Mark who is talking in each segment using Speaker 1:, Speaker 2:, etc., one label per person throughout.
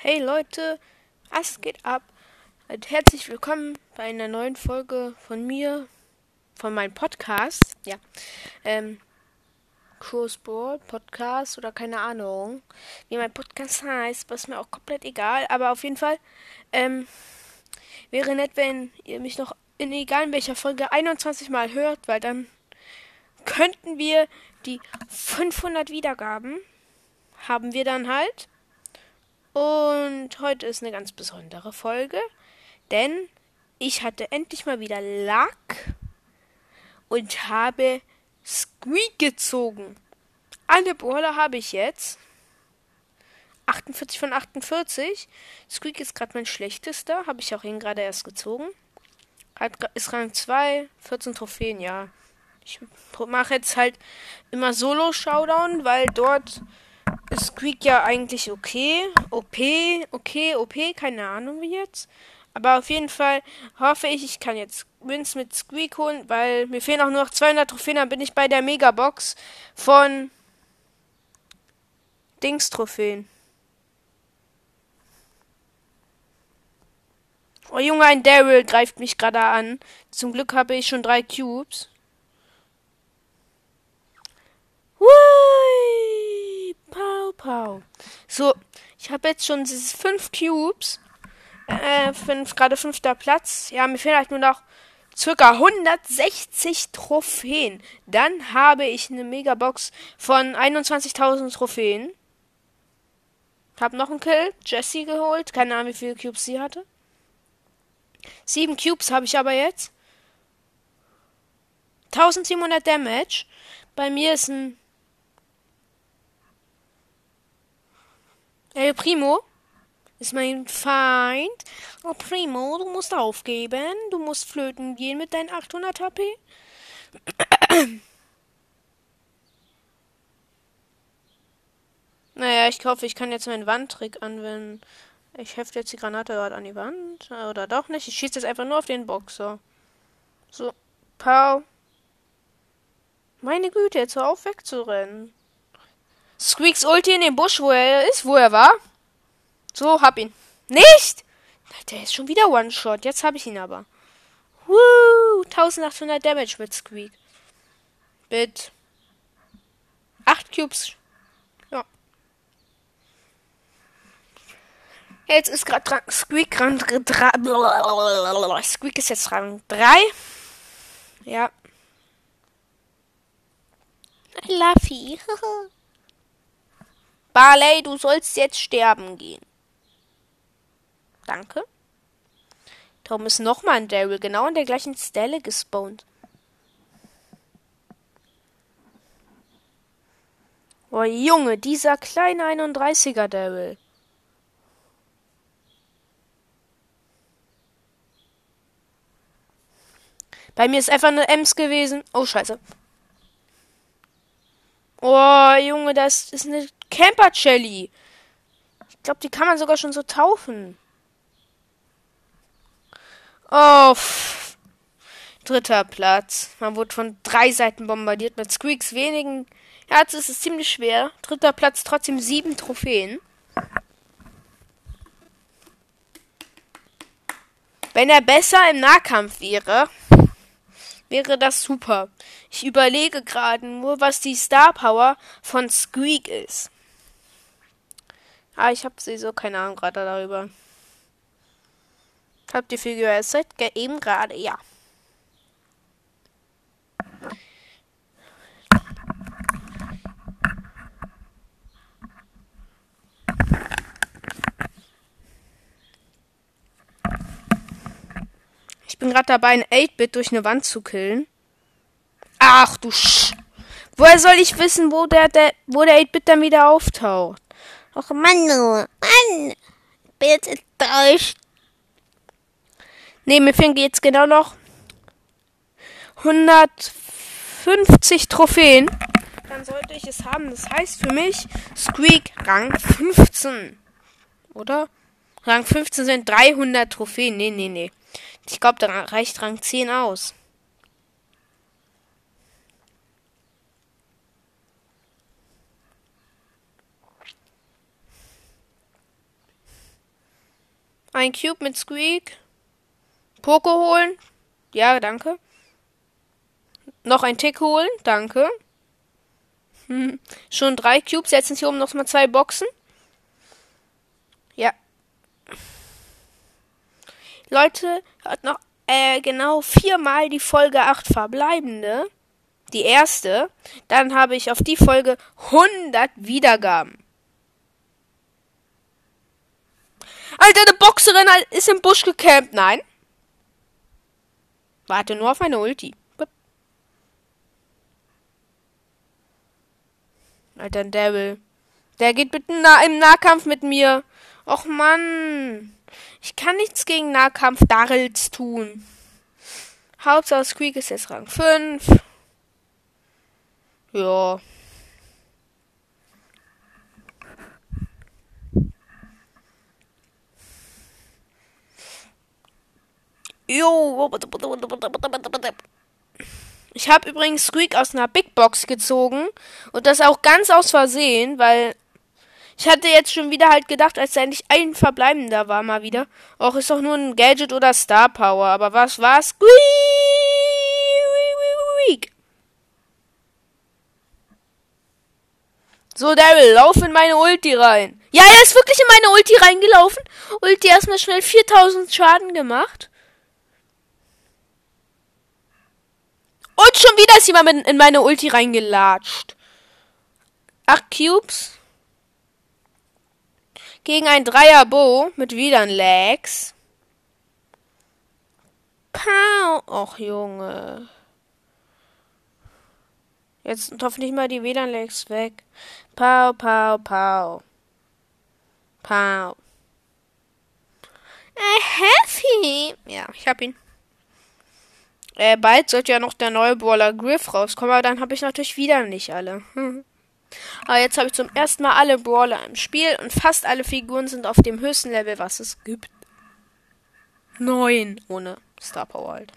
Speaker 1: Hey Leute, was geht ab? Und herzlich willkommen bei einer neuen Folge von mir, von meinem Podcast. Ja, ähm, Crossboard Podcast oder keine Ahnung, wie mein Podcast heißt, was mir auch komplett egal. Aber auf jeden Fall, ähm, wäre nett, wenn ihr mich noch in egal in welcher Folge 21 Mal hört, weil dann könnten wir die 500 Wiedergaben haben wir dann halt. Und heute ist eine ganz besondere Folge, denn ich hatte endlich mal wieder Lack und habe Squeak gezogen. Alle Brawler habe ich jetzt. 48 von 48. Squeak ist gerade mein schlechtester. Habe ich auch ihn gerade erst gezogen. Hat, ist Rang 2, 14 Trophäen, ja. Ich mache jetzt halt immer Solo-Showdown, weil dort Squeak ja eigentlich okay. OP, okay, OP, keine Ahnung wie jetzt. Aber auf jeden Fall hoffe ich, ich kann jetzt Wins mit Squeak holen, weil mir fehlen auch nur noch 200 Trophäen, dann bin ich bei der Megabox von Dings-Trophäen. Oh Junge, ein Daryl greift mich gerade an. Zum Glück habe ich schon drei Cubes. Hui! Pau, pau. So, ich habe jetzt schon diese fünf Cubes. Äh, fünf, gerade fünfter Platz. Ja, mir fehlen halt nur noch circa 160 Trophäen. Dann habe ich eine Megabox von 21.000 Trophäen. Hab noch einen Kill. Jessie geholt. Keine Ahnung, wie viele Cubes sie hatte. Sieben Cubes habe ich aber jetzt. 1700 Damage. Bei mir ist ein El Primo ist mein Feind. Oh, Primo, du musst aufgeben. Du musst flöten gehen mit deinen 800 HP. naja, ich hoffe, ich kann jetzt meinen Wandtrick anwenden. Ich hefte jetzt die Granate dort an die Wand. Oder doch nicht. Ich schieße jetzt einfach nur auf den Boxer. So. Pau. Meine Güte, jetzt hör auf wegzurennen. Squeaks Ulti in den Busch, wo er ist, wo er war. So, hab ihn. Nicht! Der ist schon wieder One-Shot. Jetzt hab ich ihn aber. Woo! 1800 Damage mit Squeak. Mit 8 Cubes. Ja. Jetzt ist gerade Squeak Rang 3. Squeak ist jetzt Rang 3. Ja. Luffy. Barley, du sollst jetzt sterben gehen. Danke. Darum ist nochmal ein Daryl genau an der gleichen Stelle gespawnt. Oh Junge, dieser kleine 31er Daryl. Bei mir ist einfach eine Ems gewesen. Oh, scheiße. Oh, Junge, das ist eine Camper Jelly. Ich glaube, die kann man sogar schon so taufen. Oh, dritter Platz. Man wurde von drei Seiten bombardiert mit Squeaks wenigen. Ja, jetzt ist es ziemlich schwer. Dritter Platz, trotzdem sieben Trophäen. Wenn er besser im Nahkampf wäre, wäre das super. Ich überlege gerade nur, was die Star Power von Squeak ist. Ah, ich habe sowieso keine Ahnung gerade darüber. Habt ihr viel gewässert? Eben gerade, ja. Ich bin gerade dabei, ein 8-Bit durch eine Wand zu killen. Ach du Sch. Woher soll ich wissen, wo der, der wo der 8-Bit dann wieder auftaucht?
Speaker 2: Och Mann, du. Mann. Bitte täuscht.
Speaker 1: Ne, mir fehlen jetzt genau noch 150 Trophäen. Dann sollte ich es haben. Das heißt für mich Squeak Rang 15. Oder? Rang 15 sind 300 Trophäen. Nee, nee, nee. Ich glaube, da reicht Rang 10 aus. Ein Cube mit Squeak. Poco holen. Ja, danke. Noch ein Tick holen. Danke. Hm. Schon drei Cubes. Jetzt sind hier oben noch mal zwei Boxen. Ja. Leute, hat noch äh, genau viermal die Folge 8 verbleibende. Die erste. Dann habe ich auf die Folge 100 Wiedergaben. Alter, eine Boxerin ist im Busch gecampt. Nein. Warte nur auf meine Ulti. Alter, ein Devil. Der geht bitte nah im Nahkampf mit mir. Och Mann. Ich kann nichts gegen Nahkampf Darrels tun. Hauptsache Squeak ist jetzt Rang 5. Ja. Jo. Ich habe übrigens Squeak aus einer Big Box gezogen und das auch ganz aus Versehen, weil ich hatte jetzt schon wieder halt gedacht, als da endlich ein verbleibender war mal wieder. Auch ist doch nur ein Gadget oder Star Power, aber was war Squeak? So, Daryl, lauf in meine Ulti rein. Ja, er ist wirklich in meine Ulti reingelaufen. Ulti erstmal schnell 4000 Schaden gemacht. Und schon wieder ist jemand in meine Ulti reingelatscht. Acht Cubes. Gegen ein Dreier Bo mit wieder ein Legs. Pow. Och, Junge. Jetzt sind hoffentlich mal die WLAN-Lags weg. Pow, pow, pow. Pow. Äh, Happy. Ja, ich hab ihn. Äh, bald sollte ja noch der neue Brawler Griff rauskommen, aber dann habe ich natürlich wieder nicht alle. aber jetzt habe ich zum ersten Mal alle Brawler im Spiel und fast alle Figuren sind auf dem höchsten Level, was es gibt. Neun ohne Star Power halt.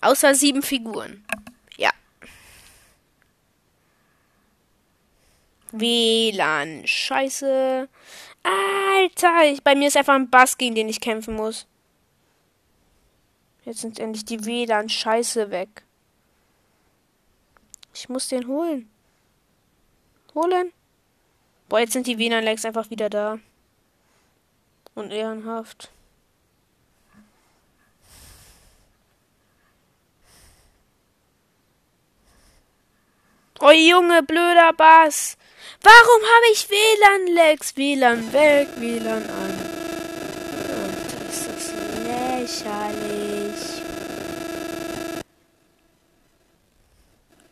Speaker 1: Außer sieben Figuren. Ja. WLAN. Scheiße. Alter, ich, bei mir ist einfach ein Bass, gegen den ich kämpfen muss. Jetzt sind endlich die WLAN Scheiße weg. Ich muss den holen. Holen. Boah, jetzt sind die WLAN-Lags einfach wieder da. Und ehrenhaft. Oh Junge, blöder Bass. Warum habe ich WLAN-Lags? WLAN weg, WLAN an. Und das ist lächerlich.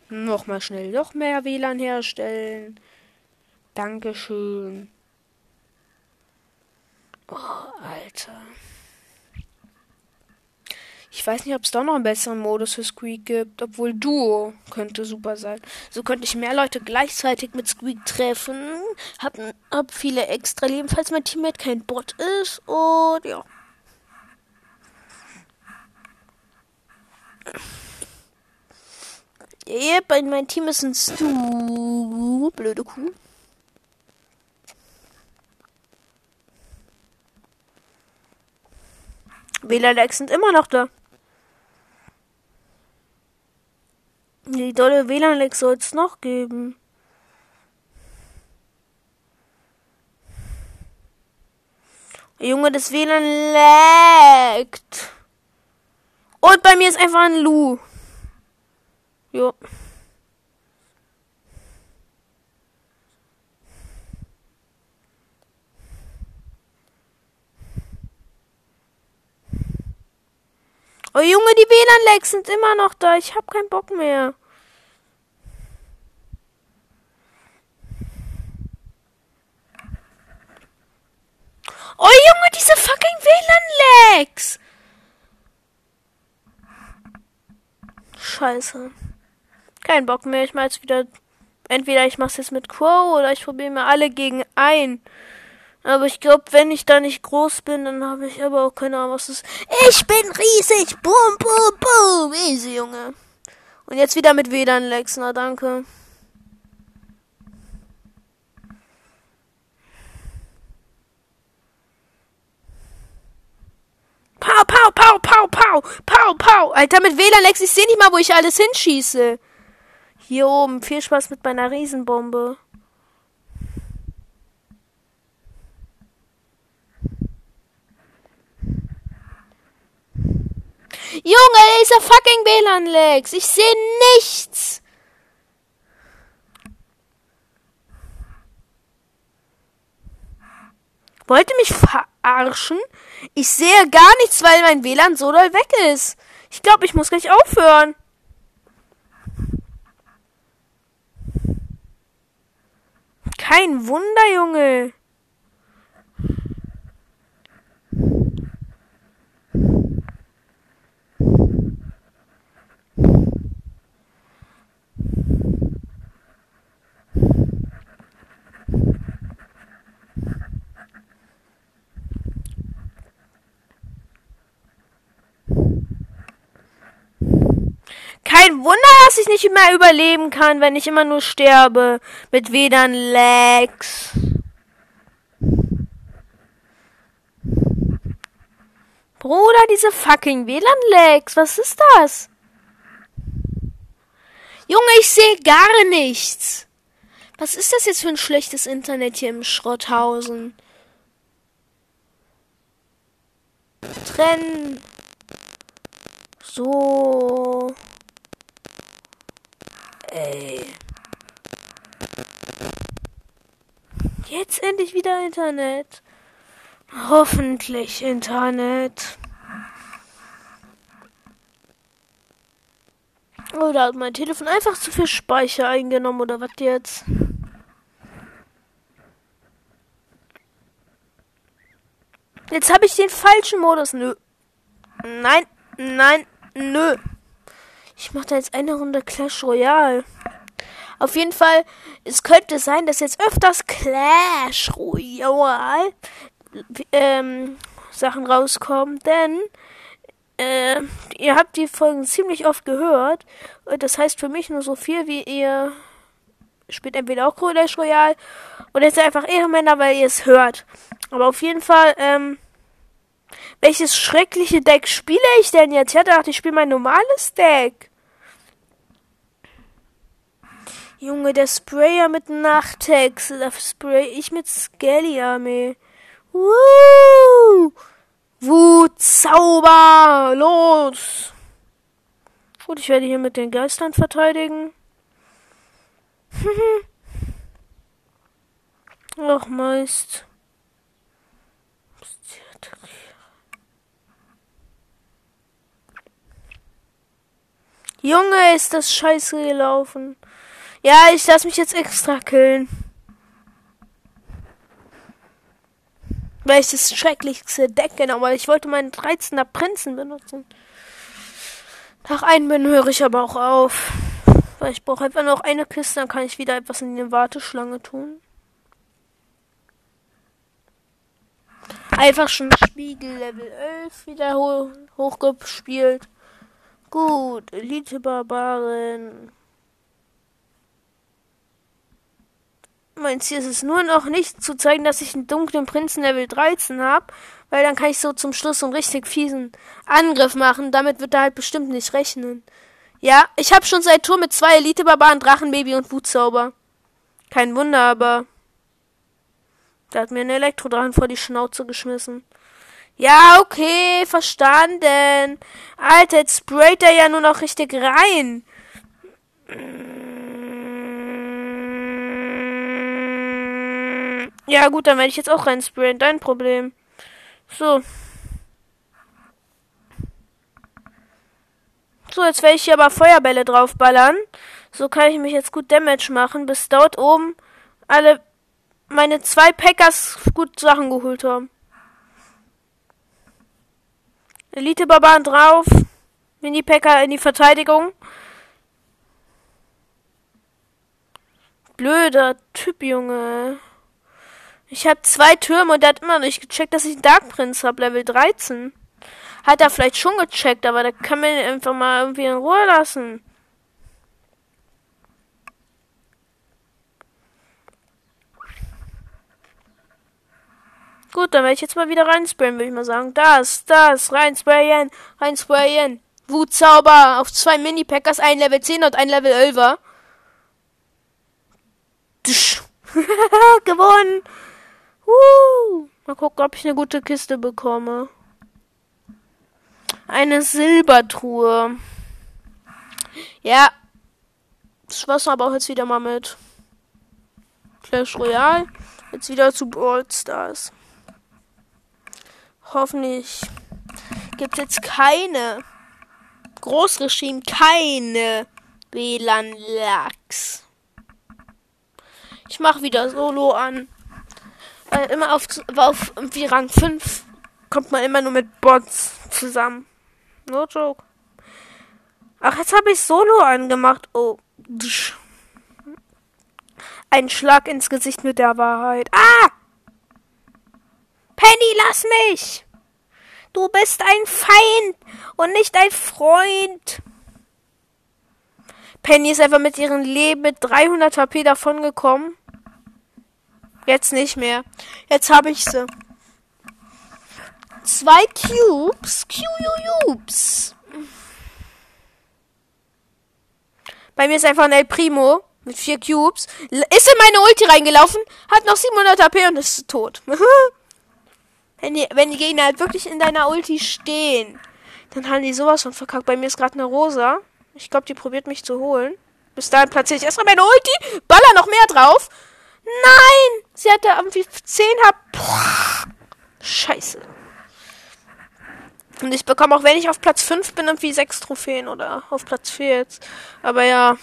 Speaker 1: Nochmal schnell noch mehr WLAN herstellen. Dankeschön. Oh, Alter. Ich weiß nicht, ob es da noch einen besseren Modus für Squeak gibt, obwohl Duo könnte super sein. So könnte ich mehr Leute gleichzeitig mit Squeak treffen, hab, hab viele extra Leben, falls mein Teammate kein Bot ist und ja. Yep, mein Team ist ein Stu. Blöde Kuh. WLAN-Lags sind immer noch da. Die dolle WLAN-Lags soll es noch geben. Junge, das WLAN laggt. Und bei mir ist einfach ein Lu. Jo. Oh Junge, die WLAN-Lags sind immer noch da. Ich hab keinen Bock mehr. Oh Junge, diese fucking WLAN-Lags. Scheiße. Kein Bock mehr. Ich mach jetzt wieder. Entweder ich mach's jetzt mit Crow oder ich probiere mir alle gegen ein. Aber ich glaube, wenn ich da nicht groß bin, dann habe ich aber auch keine Ahnung, was das ist. Ich bin riesig! Boom, boom, boom! Easy, Junge. Und jetzt wieder mit WLAN Lex, na danke. Pau, pau, pau, pau, pau. Alter, mit WLAN-Lex, ich sehe nicht mal, wo ich alles hinschieße. Hier oben, viel Spaß mit meiner Riesenbombe. Junge, dieser fucking WLAN-Lex. Ich sehe nichts. Wollte mich verarschen? Ich sehe gar nichts, weil mein WLAN so doll weg ist. Ich glaube, ich muss gleich aufhören. Kein Wunder, Junge. Kein Wunder, dass ich nicht mehr überleben kann, wenn ich immer nur sterbe. Mit WLAN Lags. Bruder, diese fucking WLAN Lags. Was ist das? Junge, ich sehe gar nichts. Was ist das jetzt für ein schlechtes Internet hier im Schrotthausen? Trennen. So. Ey. Jetzt endlich wieder Internet. Hoffentlich Internet. Da hat mein Telefon einfach zu viel Speicher eingenommen oder was jetzt? Jetzt habe ich den falschen Modus. Nö. Nein, nein, nö. Ich mache da jetzt eine Runde Clash Royale. Auf jeden Fall, es könnte sein, dass jetzt öfters Clash Royale ähm, Sachen rauskommen, denn äh, ihr habt die Folgen ziemlich oft gehört. Das heißt für mich nur so viel, wie ihr spielt entweder auch Clash Royale oder jetzt einfach Ehrenmänner, weil ihr es hört. Aber auf jeden Fall, ähm, welches schreckliche Deck spiele ich denn jetzt? Ich dachte, ich spiele mein normales Deck. Junge, der Sprayer mit Nachtex. Da spray ich mit Skelly Armee. Woo! Wut, Zauber! Los! Gut, ich werde hier mit den Geistern verteidigen. Ach, meist. Junge, ist das scheiße gelaufen. Ja, ich lass mich jetzt extra killen. Weil ich das schrecklichste Deck genau, weil ich wollte meinen 13er Prinzen benutzen. Nach einem bin höre ich aber auch auf. Weil ich brauche einfach noch eine Kiste, dann kann ich wieder etwas in die Warteschlange tun. Einfach schon Spiegel Level 11 wieder ho hochgespielt. Gut, Elite Barbaren. Mein Ziel ist es nur noch nicht zu zeigen, dass ich einen dunklen Prinzen Level 13 habe, weil dann kann ich so zum Schluss so einen richtig fiesen Angriff machen. Damit wird er halt bestimmt nicht rechnen. Ja, ich habe schon seit Tour mit zwei Elite-Barbaren, Drachenbaby und Wutzauber. Kein Wunder, aber der hat mir einen Elektrodrachen vor die Schnauze geschmissen. Ja, okay, verstanden. Alter, jetzt sprayt er ja nur noch richtig rein. Ja, gut, dann werde ich jetzt auch reinsprayen. Dein Problem. So. So, jetzt werde ich hier aber Feuerbälle draufballern. So kann ich mich jetzt gut Damage machen, bis dort oben alle meine zwei Packers gut Sachen geholt haben. Elite-Barbaren drauf. Mini-Packer in die Verteidigung. Blöder Typ, Junge. Ich habe zwei Türme und der hat immer noch nicht gecheckt, dass ich einen Dark Prince habe, Level 13. Hat er vielleicht schon gecheckt, aber da kann man ihn einfach mal irgendwie in Ruhe lassen. Gut, dann werde ich jetzt mal wieder reinsprayen, würde ich mal sagen. Das, das, reinsprayen, reinsprayen. Wutzauber auf zwei Mini-Packers, ein Level 10 und ein Level 11er. Gewonnen! Woo! Mal gucken, ob ich eine gute Kiste bekomme. Eine Silbertruhe. Ja. Das war's aber auch jetzt wieder mal mit Clash Royale. Jetzt wieder zu Brawl Stars. Hoffentlich gibt es jetzt keine Großregime, keine WLAN-Lags. Ich mache wieder Solo an. Weil immer auf, auf irgendwie Rang 5 kommt man immer nur mit Bots zusammen. No joke. Ach, jetzt habe ich Solo angemacht. Oh. Ein Schlag ins Gesicht mit der Wahrheit. Ah! Penny, lass mich! Du bist ein Feind und nicht ein Freund. Penny ist einfach mit ihrem Leben mit 300 HP davongekommen. Jetzt nicht mehr. Jetzt habe ich sie. Zwei Cubes. Cubes. Bei mir ist einfach ein El Primo mit vier Cubes. Ist in meine Ulti reingelaufen, hat noch 700 HP und ist tot. wenn, die, wenn die Gegner halt wirklich in deiner Ulti stehen, dann haben die sowas von verkackt. Bei mir ist gerade eine Rosa. Ich glaube, die probiert mich zu holen. Bis dahin platziere ich erstmal meine Ulti, baller noch mehr drauf. Nein! Sie hatte irgendwie 10 HP. Scheiße. Und ich bekomme auch, wenn ich auf Platz 5 bin, irgendwie 6 Trophäen oder auf Platz 4 jetzt. Aber ja.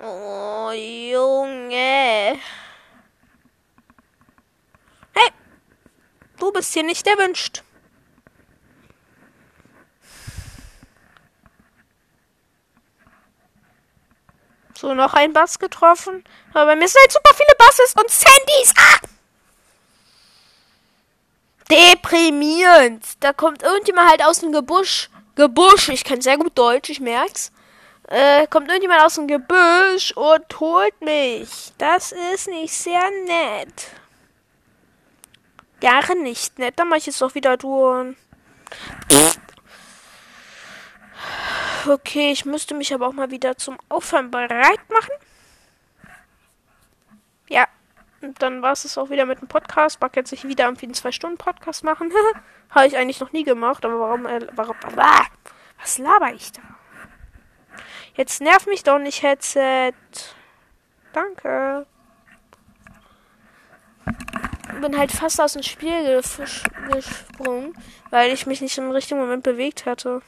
Speaker 1: Oh, Junge. Hey! Du bist hier nicht erwünscht. So, noch ein Bass getroffen. Aber bei mir sind halt super viele Basses und Sandys. Ah! Deprimierend. Da kommt irgendjemand halt aus dem Gebüsch. Gebüsch, ich kann sehr gut Deutsch, ich merk's. Äh, kommt irgendjemand aus dem Gebüsch und holt mich. Das ist nicht sehr nett. Gar nicht nett. Dann mach ich jetzt doch wieder tun. Okay, ich müsste mich aber auch mal wieder zum Aufhören bereit machen. Ja, und dann war es auch wieder mit dem Podcast. Mag jetzt nicht wieder irgendwie einen 2-Stunden-Podcast machen. Habe ich eigentlich noch nie gemacht, aber warum, äh, warum, ah, was laber ich da? Jetzt nerv mich doch nicht, Headset. Danke. Bin halt fast aus dem Spiel gesprungen, weil ich mich nicht im richtigen Moment bewegt hatte.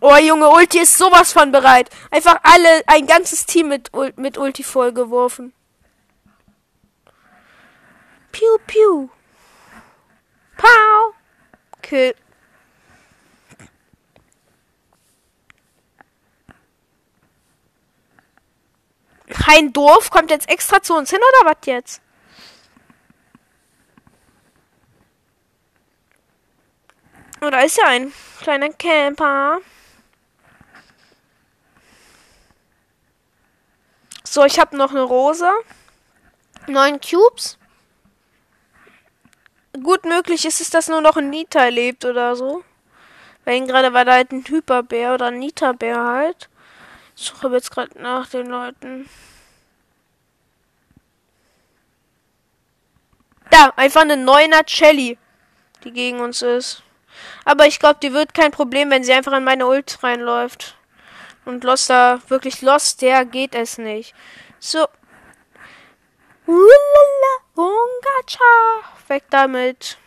Speaker 1: Oh, Junge, Ulti ist sowas von bereit. Einfach alle, ein ganzes Team mit, mit Ulti vollgeworfen. Piu, piu. Pow. Kill. Kein Dorf kommt jetzt extra zu uns hin oder was jetzt? Oh, ist ja ein kleiner Camper. So, ich habe noch eine Rose. Neun Cubes. Gut möglich ist es, dass nur noch ein Nita lebt oder so. Weil gerade war da halt ein Hyperbär oder ein Nita-Bär halt. Ich suche jetzt gerade nach den Leuten. Da, einfach eine neuner Shelly, die gegen uns ist. Aber ich glaube, die wird kein Problem, wenn sie einfach in meine Ult reinläuft. Und Lost da, wirklich Lost, der geht es nicht. So. Ungacha. Weg damit.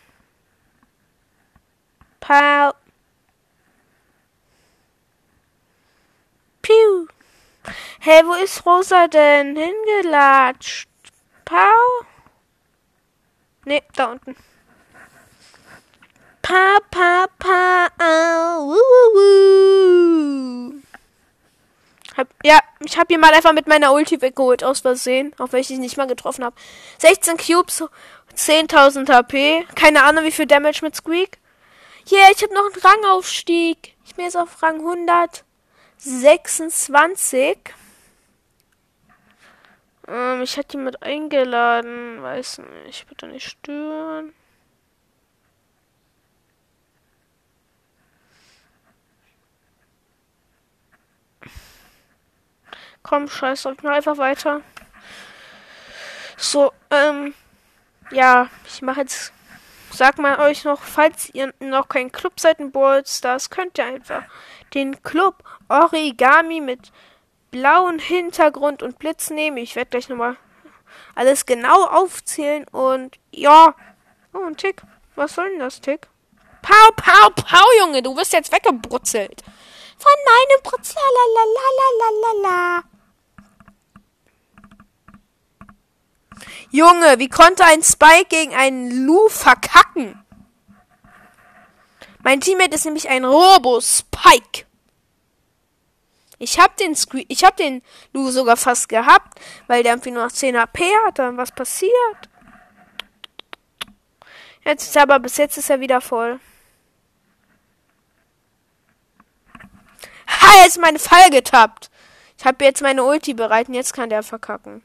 Speaker 1: Pau. Piu. Hey, wo ist Rosa denn hingelatscht? Pau? Ne, da unten. Pa, pa, pa, au, wuh, wuh, wuh. Hab, ja, ich habe hier mal einfach mit meiner Ulti weggeholt, aus Versehen, auch wenn ich sie nicht mal getroffen habe. 16 Cubes, 10.000 HP. Keine Ahnung, wie viel Damage mit Squeak. Yeah, ich habe noch einen Rangaufstieg. Ich bin jetzt auf Rang 100. 26. Ähm, ich hatte ihn mit eingeladen. Weiß nicht, bitte nicht stören. Komm, scheiß drauf, mal einfach weiter. So, ähm, ja, ich mache jetzt, sag mal euch noch, falls ihr noch kein Club seid in Ballstars, könnt ihr einfach den Club Origami mit blauen Hintergrund und Blitz nehmen. Ich werde gleich nochmal alles genau aufzählen und ja. Oh, ein Tick. Was soll denn das, Tick? Pau, pau, pau, Junge, du wirst jetzt weggebrutzelt.
Speaker 2: Von meinem Brutzel, la la la la la la.
Speaker 1: Junge, wie konnte ein Spike gegen einen Lu verkacken? Mein Teammate ist nämlich ein Robo-Spike. Ich hab den Screen, ich hab den Lu sogar fast gehabt, weil der irgendwie nur noch 10 AP hat. Dann was passiert? Jetzt ist er aber bis jetzt ist er wieder voll. Ha, jetzt meine Fall getappt. Ich habe jetzt meine Ulti bereit und jetzt kann der verkacken.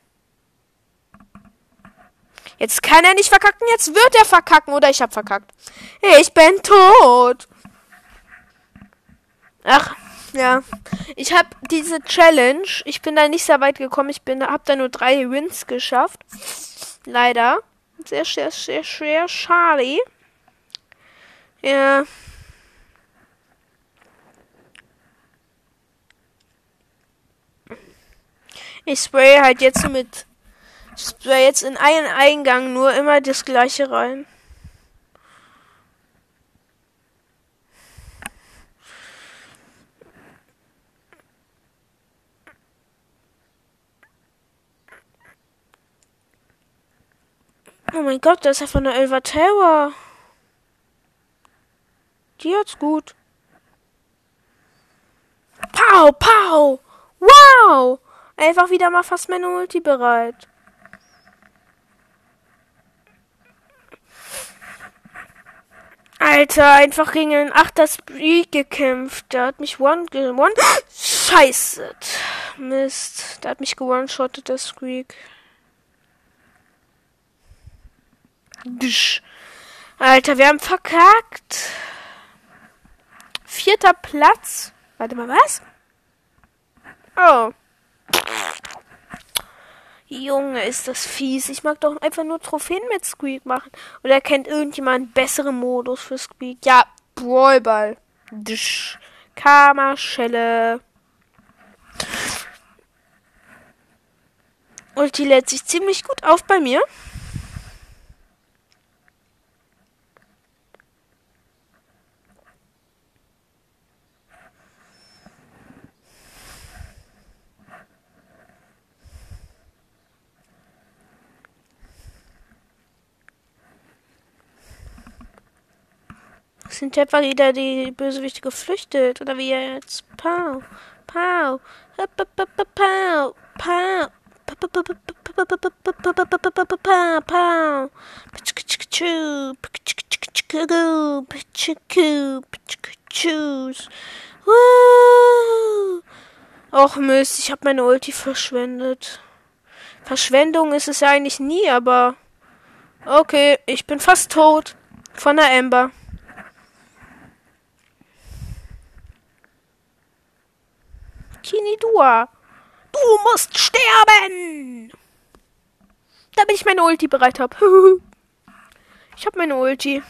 Speaker 1: Jetzt kann er nicht verkacken, jetzt wird er verkacken oder ich hab verkackt. Ich bin tot. Ach, ja. Ich hab diese Challenge, ich bin da nicht sehr weit gekommen. Ich bin hab da nur drei Wins geschafft. Leider. Sehr, sehr, sehr, sehr schade. Ja. Ich spray halt jetzt mit spray jetzt in einen Eingang nur immer das gleiche rein. Oh mein Gott, das ist von der Elva Tower. Die hat's gut. Pow, pow. Wow. Einfach wieder mal fast meine Ulti bereit. Alter, einfach gegen einen Achter Streak gekämpft. Der hat mich one gewonnen. Scheiße. Mist. Der hat mich gewone-shottet, der Squeak. Alter, wir haben verkackt. Vierter Platz. Warte mal, was? Oh. Junge, ist das fies. Ich mag doch einfach nur Trophäen mit Squeak machen. Oder kennt irgendjemand einen besseren Modus für Squeak? Ja, Brawlball. Karma-Schelle. Und die lädt sich ziemlich gut auf bei mir. Sind etwa wieder die Bösewichte geflüchtet? Oder wie jetzt? Pau, pau, pau, pau, Och Mist, ich habe meine Ulti verschwendet. Verschwendung ist es ja eigentlich nie, aber okay, ich bin fast tot von der Ember. Kinidua. Du musst sterben! Damit ich meine Ulti bereit habe. ich habe meine Ulti.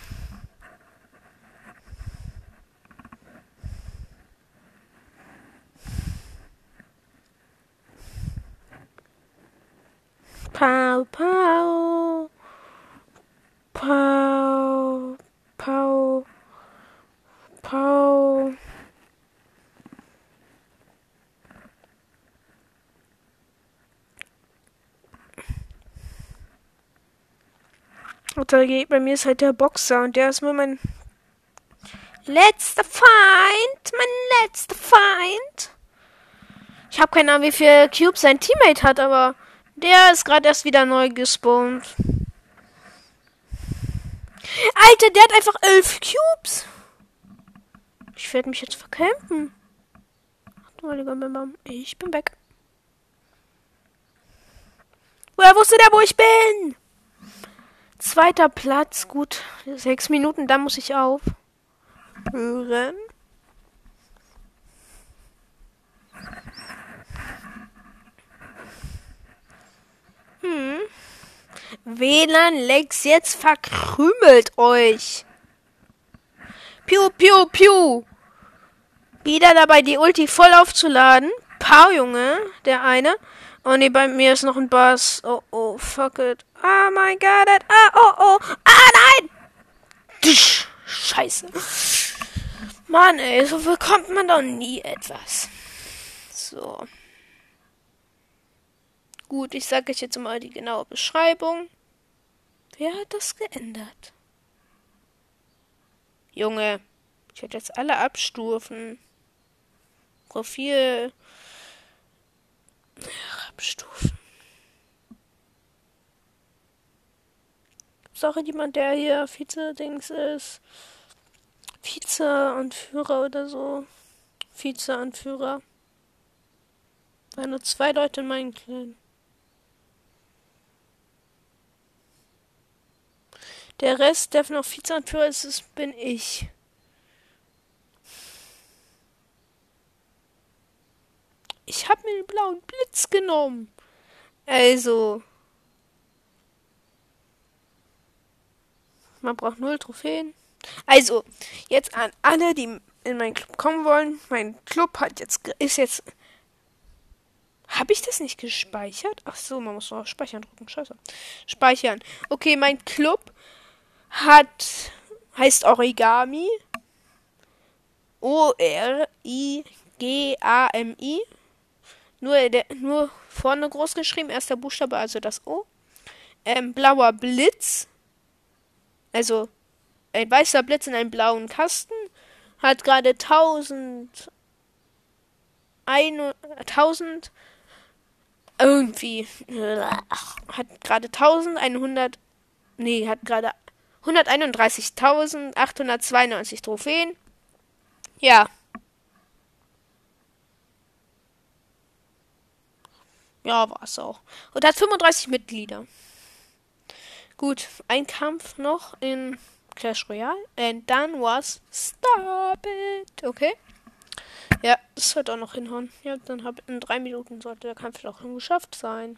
Speaker 1: Pau, pau. Pau, pau. Pau. Oder bei mir ist halt der Boxer und der ist nur mein letzter Feind. Mein letzter Feind. Ich habe keine Ahnung, wie viel Cubes sein Teammate hat, aber der ist gerade erst wieder neu gespawnt. Alter, der hat einfach elf Cubes. Ich werde mich jetzt verkämpfen. Ich bin weg. Woher wusste der, wo ich bin? Zweiter Platz. Gut. Sechs Minuten, dann muss ich auf. Hören. Hm. WLAN Lex jetzt verkrümelt euch. Piu, piu, piu. Wieder dabei, die Ulti voll aufzuladen. Pau, Junge, der eine. Oh nee, bei mir ist noch ein Bass. Oh, oh, fuck it. Oh mein Gott. Ah, oh, oh. Ah, nein! Tsch, Scheiße. Mann, ey, so bekommt man doch nie etwas. So. Gut, ich sage euch jetzt mal die genaue Beschreibung. Wer hat das geändert? Junge, ich werde jetzt alle abstufen. Profil abstufen. Gibt's auch jemand, der hier Vize-Dings ist? Vize-Anführer oder so? Vize-Anführer. Waren nur zwei Leute in meinem Clan. Der Rest, der noch Vizeanführer ist, ist, bin ich. Ich habe mir den blauen Blitz genommen. Also. Man braucht null Trophäen. Also, jetzt an alle, die in meinen Club kommen wollen. Mein Club hat jetzt ist jetzt. Habe ich das nicht gespeichert? Ach so, man muss noch speichern drücken. Scheiße. Speichern. Okay, mein Club hat heißt Origami. O R I G A M I. Nur nur vorne groß geschrieben, erster Buchstabe, also das O. Ähm, blauer Blitz. Also ein weißer Blitz in einem blauen Kasten hat gerade 1000 1000 irgendwie hat gerade 1100 nee, hat gerade 131.892 Trophäen. Ja. Ja, war's auch. Und hat 35 Mitglieder. Gut, ein Kampf noch in Clash Royale. And dann was Stop it. Okay. Ja, das sollte auch noch hinhauen. Ja, dann hab in drei Minuten sollte der Kampf auch geschafft sein.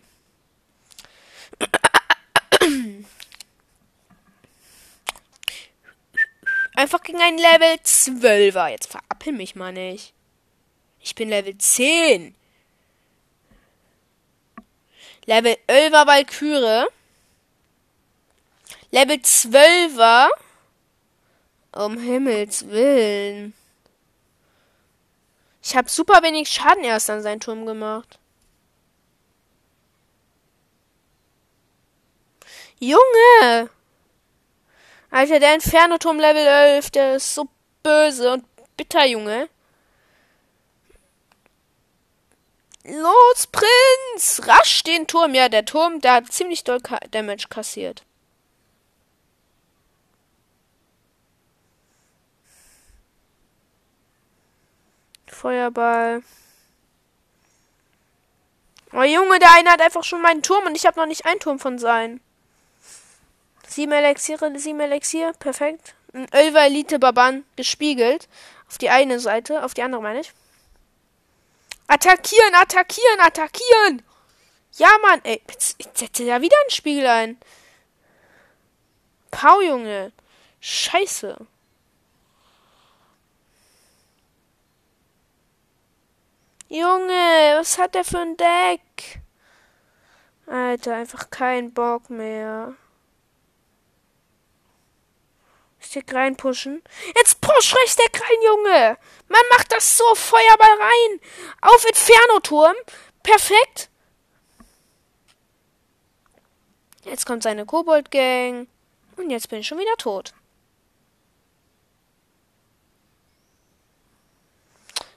Speaker 1: Einfach gegen einen Level 12er. Jetzt verappel mich mal nicht. Ich bin Level 10. Level 11er Valkyrie. Level 12er. Um Himmels Willen. Ich habe super wenig Schaden erst an seinen Turm gemacht. Junge! Alter, der Inferno-Turm Level 11, der ist so böse und bitter, Junge. Los, Prinz! Rasch den Turm. Ja, der Turm, der hat ziemlich doll Damage kassiert. Feuerball. Oh Junge, der eine hat einfach schon meinen Turm und ich habe noch nicht einen Turm von sein. Sieben Elixiere, sieben Elixier, perfekt. Ein Ölver Elite Baban gespiegelt. Auf die eine Seite, auf die andere meine ich. Attackieren, attackieren, attackieren! Ja, Mann, ey, jetzt, jetzt setze da wieder einen Spiegel ein. Pau, Junge. Scheiße. Junge, was hat der für ein Deck? Alter, einfach kein Bock mehr. Stick reinpushen. Jetzt push Rechtsdeck rein, Junge. Man macht das so. Feuerball rein. Auf Inferno-Turm. Perfekt. Jetzt kommt seine Kobold-Gang. Und jetzt bin ich schon wieder tot.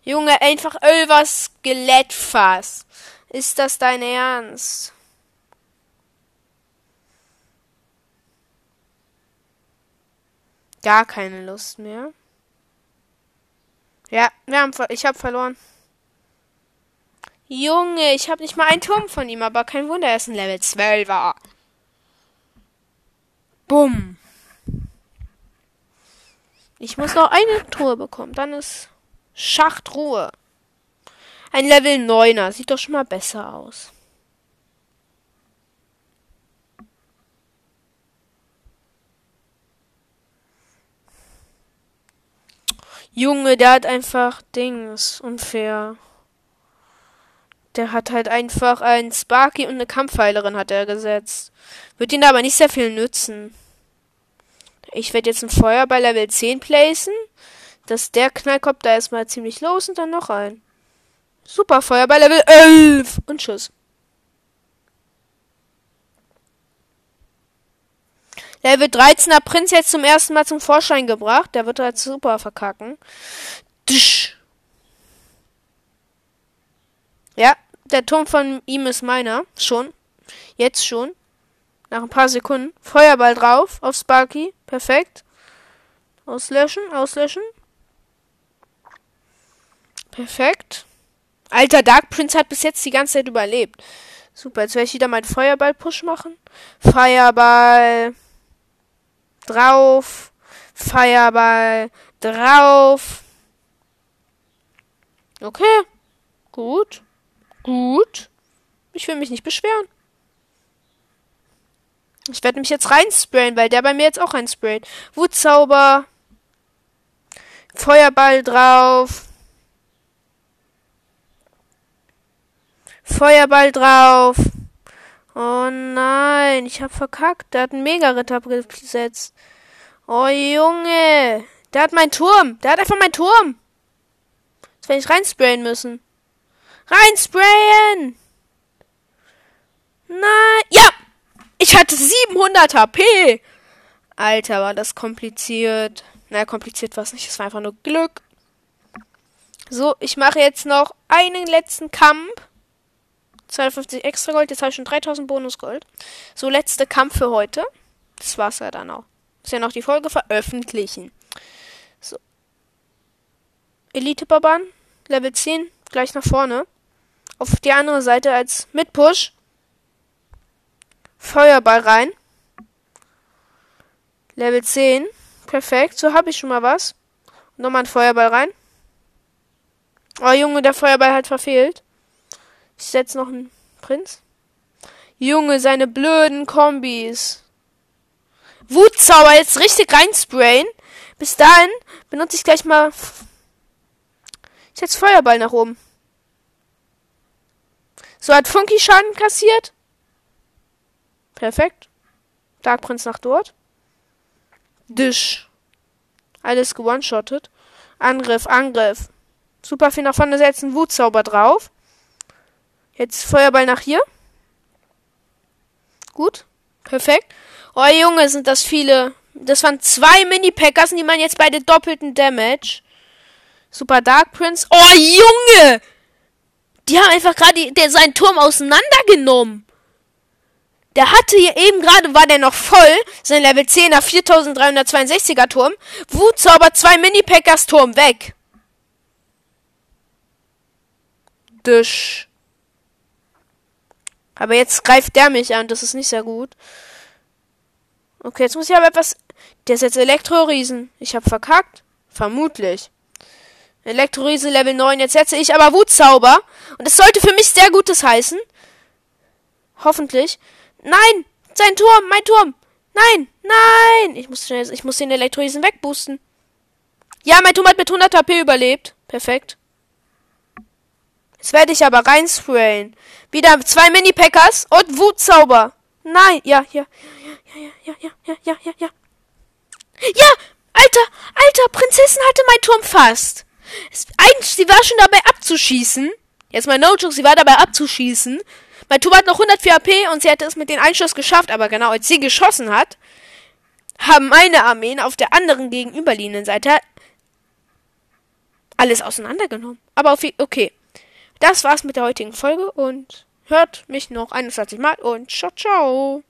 Speaker 1: Junge, einfach Ölvers Skelettfass. Ist das dein Ernst? gar keine Lust mehr. Ja, wir haben, ich habe verloren. Junge, ich habe nicht mal einen Turm von ihm, aber kein Wunder, er ist ein Level 12er. Bumm. Ich muss noch eine Truhe bekommen, dann ist Schachtruhe. Ein Level 9er, sieht doch schon mal besser aus. Junge, der hat einfach Dings. Unfair. Der hat halt einfach einen Sparky und eine Kampfheilerin hat er gesetzt. Wird ihn aber nicht sehr viel nützen. Ich werde jetzt einen Feuer bei Level 10 placen. Dass der Knallkopf da erstmal ziemlich los und dann noch ein. Super, Feuer bei Level 11. Und Schuss. Level 13er Prinz jetzt zum ersten Mal zum Vorschein gebracht. Der wird halt super verkacken. Tsch. Ja, der Turm von ihm ist meiner. Schon. Jetzt schon. Nach ein paar Sekunden. Feuerball drauf auf Sparky. Perfekt. Auslöschen, auslöschen. Perfekt. Alter, Dark Prince hat bis jetzt die ganze Zeit überlebt. Super, jetzt werde ich wieder meinen Feuerball-Push machen. Feuerball drauf, Feuerball drauf. Okay, gut, gut. Ich will mich nicht beschweren. Ich werde mich jetzt reinsprayen, weil der bei mir jetzt auch reinsprayt. Wutzauber. Feuerball drauf. Feuerball drauf. Oh nein, ich hab verkackt. Der hat einen Mega-Ritter gesetzt. Oh Junge. Der hat meinen Turm. Der hat einfach meinen Turm. Jetzt werde ich reinsprayen müssen. Reinsprayen! Nein. Ja! Ich hatte 700 HP. Alter, war das kompliziert. Na, kompliziert war es nicht. Es war einfach nur Glück. So, ich mache jetzt noch einen letzten Kampf. 250 extra Gold, jetzt habe ich schon 3000 Bonusgold. So, letzter Kampf für heute. Das war's ja dann auch. Muss ja noch die Folge veröffentlichen. So. Elite Baban, Level 10, gleich nach vorne. Auf die andere Seite als Mitpush. Feuerball rein. Level 10. Perfekt, so habe ich schon mal was. Nochmal ein Feuerball rein. Oh Junge, der Feuerball hat verfehlt. Ich setze noch einen Prinz. Junge, seine blöden Kombis. Wutzauber jetzt richtig reinsprayen. Bis dahin benutze ich gleich mal. Ich setze Feuerball nach oben. So hat Funky Schaden kassiert. Perfekt. Dark Prinz nach dort. Disch. Alles gewone-shottet. Angriff, Angriff. Super viel nach vorne setzen. Wutzauber drauf. Jetzt Feuerball nach hier. Gut. Perfekt. Oh Junge, sind das viele. Das waren zwei Mini-Packers und die machen jetzt beide doppelten Damage. Super Dark Prince. Oh Junge! Die haben einfach gerade seinen Turm auseinandergenommen. Der hatte hier eben gerade, war der noch voll, sein Level 10er 4362er Turm. Wutzauber zwei Mini-Packers Turm weg. Dusch. Aber jetzt greift der mich an, das ist nicht sehr gut. Okay, jetzt muss ich aber etwas. Der ist jetzt Elektroriesen. Ich hab verkackt. Vermutlich. Elektroriesen Level 9. Jetzt setze ich aber Wutzauber. Und es sollte für mich sehr Gutes heißen. Hoffentlich. Nein! Sein Turm! Mein Turm! Nein! Nein! Ich muss, schnell, ich muss den Elektroriesen wegboosten. Ja, mein Turm hat mit 100 HP überlebt. Perfekt. Jetzt werde ich aber reinsprayen. Wieder zwei Mini-Packers und Wutzauber. Nein, ja, ja, ja, ja, ja, ja, ja, ja, ja. Ja, Alter, Alter, Prinzessin hatte mein Turm fast. Eigentlich, sie war schon dabei abzuschießen. Jetzt mal No joke, sie war dabei abzuschießen. Mein Turm hat noch 104 AP und sie hätte es mit dem Einschuss geschafft, aber genau als sie geschossen hat, haben meine Armeen auf der anderen gegenüberliegenden Seite alles auseinandergenommen. Aber okay. Das war's mit der heutigen Folge und hört mich noch 21 Mal und ciao, ciao.